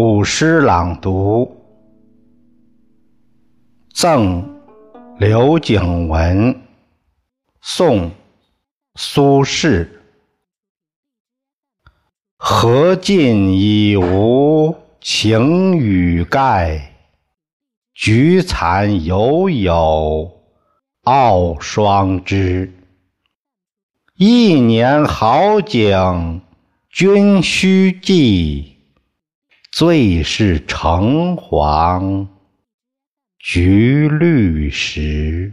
古诗朗读，赠刘景文，宋，苏轼。荷尽已无擎雨盖，菊残犹有傲霜枝。一年好景君须记。最是橙黄橘绿时。